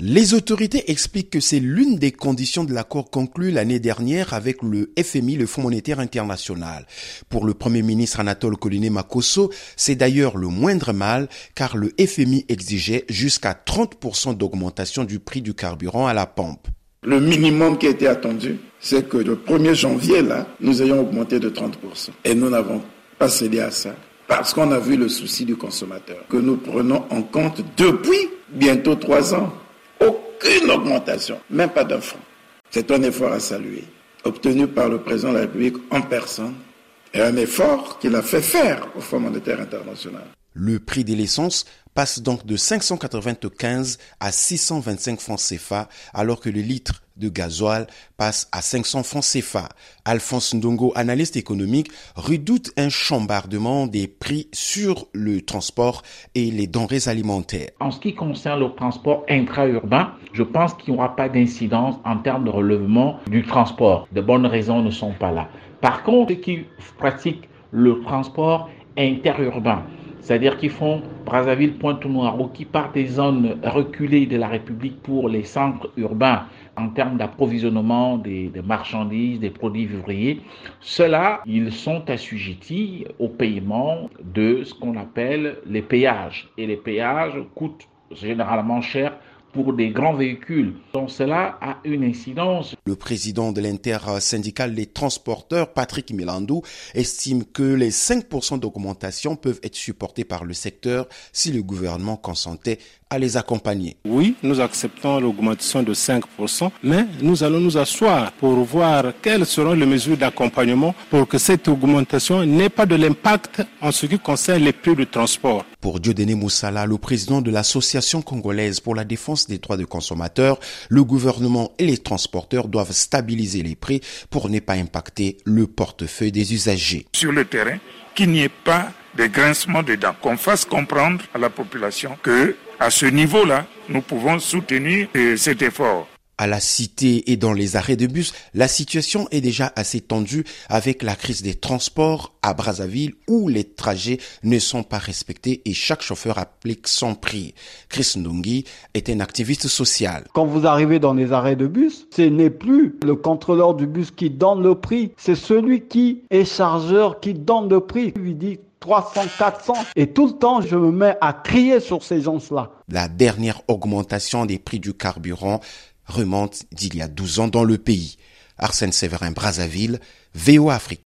Les autorités expliquent que c'est l'une des conditions de l'accord conclu l'année dernière avec le FMI, le Fonds monétaire international. Pour le Premier ministre Anatole Coliné Makosso, c'est d'ailleurs le moindre mal car le FMI exigeait jusqu'à 30% d'augmentation du prix du carburant à la pompe. Le minimum qui a été attendu, c'est que le 1er janvier, là, nous ayons augmenté de 30%. Et nous n'avons pas cédé à ça parce qu'on a vu le souci du consommateur que nous prenons en compte depuis bientôt trois ans aucune augmentation, même pas d'un franc. C'est un effort à saluer, obtenu par le président de la République en personne, et un effort qu'il a fait faire au Fonds monétaire international. Le prix de l'essence passe donc de 595 à 625 francs CFA, alors que le litre de gasoil passe à 500 francs CFA. Alphonse Ndongo, analyste économique, redoute un chambardement des prix sur le transport et les denrées alimentaires. En ce qui concerne le transport intra-urbain, je pense qu'il n'y aura pas d'incidence en termes de relèvement du transport. De bonnes raisons ne sont pas là. Par contre, ceux qui pratiquent le transport interurbain, c'est-à-dire qu'ils font Brazzaville, Pointe-Noire, qui partent des zones reculées de la République pour les centres urbains en termes d'approvisionnement des, des, marchandises, des produits vivriers. Ceux-là, ils sont assujettis au paiement de ce qu'on appelle les péages. Et les péages coûtent généralement cher pour des grands véhicules. Donc cela a une incidence. Le président de l'intersyndicale des transporteurs, Patrick Milandou, estime que les 5% d'augmentation peuvent être supportés par le secteur si le gouvernement consentait à les accompagner. Oui, nous acceptons l'augmentation de 5%, mais nous allons nous asseoir pour voir quelles seront les mesures d'accompagnement pour que cette augmentation n'ait pas de l'impact en ce qui concerne les prix de transport. Pour Dieudonné Moussala, le président de l'Association congolaise pour la défense des droits des consommateurs, le gouvernement et les transporteurs doivent stabiliser les prix pour ne pas impacter le portefeuille des usagers. Sur le terrain, qu'il n'y ait pas de grincement de dents, qu'on fasse comprendre à la population que à ce niveau-là, nous pouvons soutenir cet effort. À la cité et dans les arrêts de bus, la situation est déjà assez tendue avec la crise des transports à Brazzaville où les trajets ne sont pas respectés et chaque chauffeur applique son prix. Chris Ndungi est un activiste social. Quand vous arrivez dans les arrêts de bus, ce n'est plus le contrôleur du bus qui donne le prix, c'est celui qui est chargeur qui donne le prix. Il lui dit 300, 400. Et tout le temps, je me mets à crier sur ces gens-là. La dernière augmentation des prix du carburant remonte d'il y a 12 ans dans le pays. Arsène Séverin, Brazzaville, VO Afrique.